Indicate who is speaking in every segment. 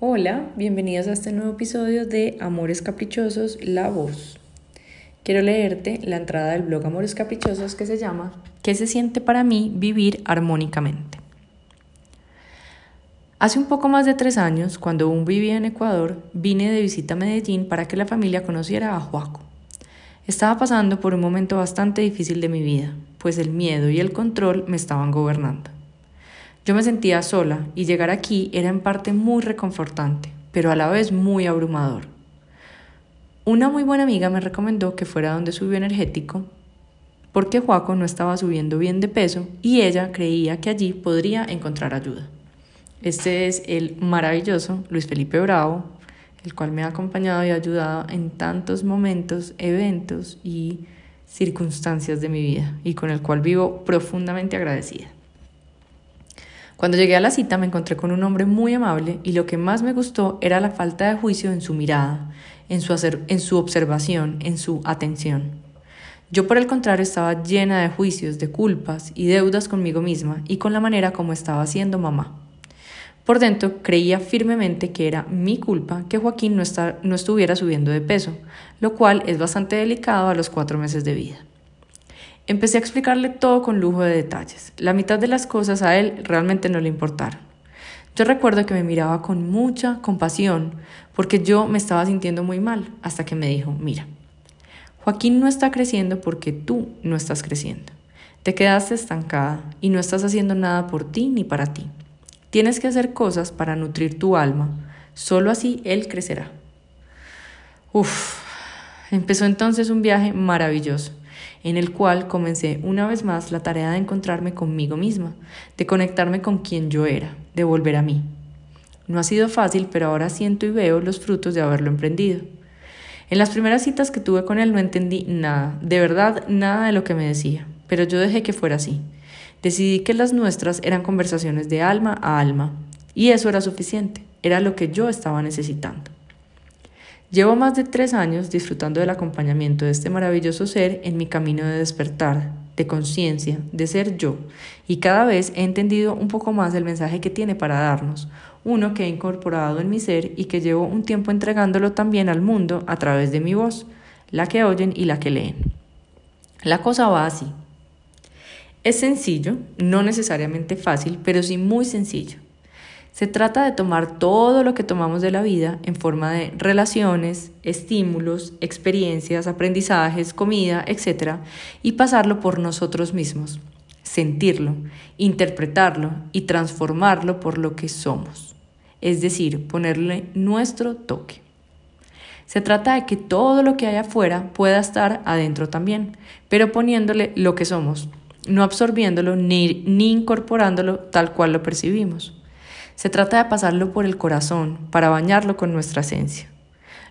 Speaker 1: Hola, bienvenidos a este nuevo episodio de Amores Caprichosos, La Voz. Quiero leerte la entrada del blog Amores Caprichosos que se llama ¿Qué se siente para mí vivir armónicamente? Hace un poco más de tres años, cuando aún vivía en Ecuador, vine de visita a Medellín para que la familia conociera a Juaco. Estaba pasando por un momento bastante difícil de mi vida, pues el miedo y el control me estaban gobernando. Yo me sentía sola y llegar aquí era en parte muy reconfortante, pero a la vez muy abrumador. Una muy buena amiga me recomendó que fuera donde su energético porque Juaco no estaba subiendo bien de peso y ella creía que allí podría encontrar ayuda. Este es el maravilloso Luis Felipe Bravo, el cual me ha acompañado y ayudado en tantos momentos, eventos y circunstancias de mi vida y con el cual vivo profundamente agradecida. Cuando llegué a la cita me encontré con un hombre muy amable y lo que más me gustó era la falta de juicio en su mirada, en su, observación, en su atención. Yo por el contrario estaba llena de juicios, de culpas y deudas conmigo misma y con la manera como estaba siendo mamá. Por dentro creía firmemente que era mi culpa que Joaquín no estuviera subiendo de peso, lo cual es bastante delicado a los cuatro meses de vida. Empecé a explicarle todo con lujo de detalles. La mitad de las cosas a él realmente no le importaron. Yo recuerdo que me miraba con mucha compasión porque yo me estaba sintiendo muy mal hasta que me dijo, mira, Joaquín no está creciendo porque tú no estás creciendo. Te quedaste estancada y no estás haciendo nada por ti ni para ti. Tienes que hacer cosas para nutrir tu alma. Solo así él crecerá. Uf, empezó entonces un viaje maravilloso en el cual comencé una vez más la tarea de encontrarme conmigo misma, de conectarme con quien yo era, de volver a mí. No ha sido fácil, pero ahora siento y veo los frutos de haberlo emprendido. En las primeras citas que tuve con él no entendí nada, de verdad nada de lo que me decía, pero yo dejé que fuera así. Decidí que las nuestras eran conversaciones de alma a alma, y eso era suficiente, era lo que yo estaba necesitando. Llevo más de tres años disfrutando del acompañamiento de este maravilloso ser en mi camino de despertar, de conciencia, de ser yo, y cada vez he entendido un poco más el mensaje que tiene para darnos, uno que he incorporado en mi ser y que llevo un tiempo entregándolo también al mundo a través de mi voz, la que oyen y la que leen. La cosa va así. Es sencillo, no necesariamente fácil, pero sí muy sencillo. Se trata de tomar todo lo que tomamos de la vida en forma de relaciones, estímulos, experiencias, aprendizajes, comida, etc., y pasarlo por nosotros mismos, sentirlo, interpretarlo y transformarlo por lo que somos, es decir, ponerle nuestro toque. Se trata de que todo lo que hay afuera pueda estar adentro también, pero poniéndole lo que somos, no absorbiéndolo ni, ni incorporándolo tal cual lo percibimos. Se trata de pasarlo por el corazón para bañarlo con nuestra esencia.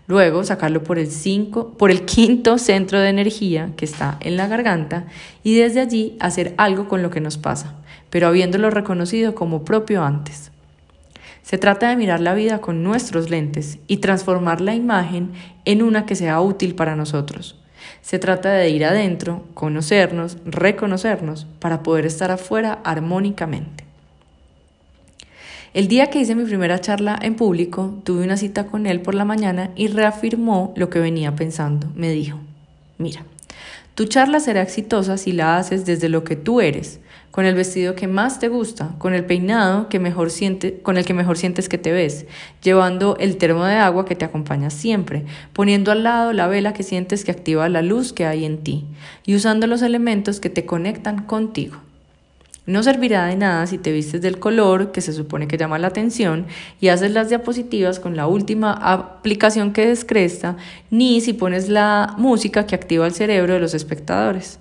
Speaker 1: Luego sacarlo por el, cinco, por el quinto centro de energía que está en la garganta y desde allí hacer algo con lo que nos pasa, pero habiéndolo reconocido como propio antes. Se trata de mirar la vida con nuestros lentes y transformar la imagen en una que sea útil para nosotros. Se trata de ir adentro, conocernos, reconocernos, para poder estar afuera armónicamente. El día que hice mi primera charla en público, tuve una cita con él por la mañana y reafirmó lo que venía pensando. Me dijo, mira, tu charla será exitosa si la haces desde lo que tú eres, con el vestido que más te gusta, con el peinado que mejor siente, con el que mejor sientes que te ves, llevando el termo de agua que te acompaña siempre, poniendo al lado la vela que sientes que activa la luz que hay en ti y usando los elementos que te conectan contigo. No servirá de nada si te vistes del color que se supone que llama la atención y haces las diapositivas con la última aplicación que descresta, ni si pones la música que activa el cerebro de los espectadores.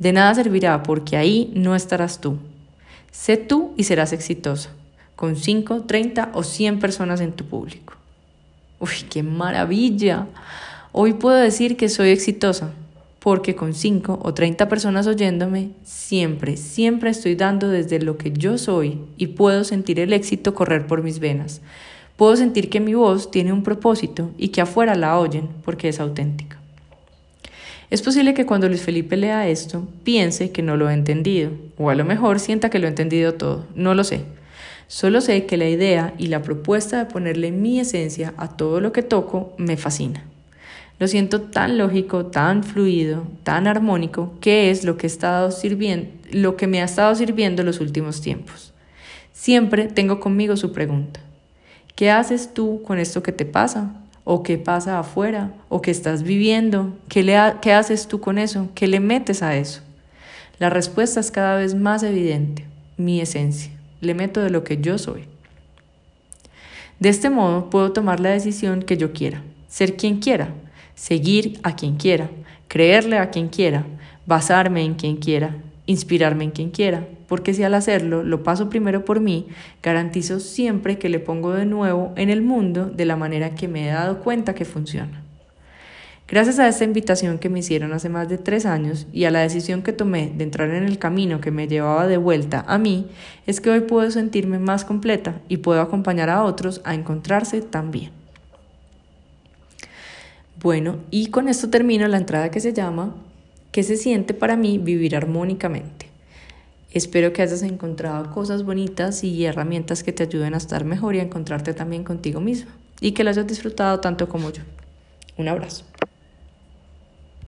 Speaker 1: De nada servirá porque ahí no estarás tú. Sé tú y serás exitosa, con 5, 30 o 100 personas en tu público. Uy, qué maravilla. Hoy puedo decir que soy exitosa, porque con 5 o 30 personas oyéndome, siempre, siempre estoy dando desde lo que yo soy y puedo sentir el éxito correr por mis venas. Puedo sentir que mi voz tiene un propósito y que afuera la oyen porque es auténtica. Es posible que cuando Luis Felipe lea esto piense que no lo he entendido, o a lo mejor sienta que lo he entendido todo, no lo sé. Solo sé que la idea y la propuesta de ponerle mi esencia a todo lo que toco me fascina. Lo siento tan lógico, tan fluido, tan armónico, que es lo que, sirviendo, lo que me ha estado sirviendo los últimos tiempos. Siempre tengo conmigo su pregunta. ¿Qué haces tú con esto que te pasa? ¿O qué pasa afuera? ¿O qué estás viviendo? ¿Qué, le ¿Qué haces tú con eso? ¿Qué le metes a eso? La respuesta es cada vez más evidente, mi esencia. Le meto de lo que yo soy. De este modo puedo tomar la decisión que yo quiera, ser quien quiera, seguir a quien quiera, creerle a quien quiera, basarme en quien quiera, inspirarme en quien quiera, porque si al hacerlo lo paso primero por mí, garantizo siempre que le pongo de nuevo en el mundo de la manera que me he dado cuenta que funciona. Gracias a esta invitación que me hicieron hace más de tres años y a la decisión que tomé de entrar en el camino que me llevaba de vuelta a mí, es que hoy puedo sentirme más completa y puedo acompañar a otros a encontrarse también. Bueno, y con esto termino la entrada que se llama ¿Qué se siente para mí vivir armónicamente? Espero que hayas encontrado cosas bonitas y herramientas que te ayuden a estar mejor y a encontrarte también contigo mismo y que lo hayas disfrutado tanto como yo. Un abrazo.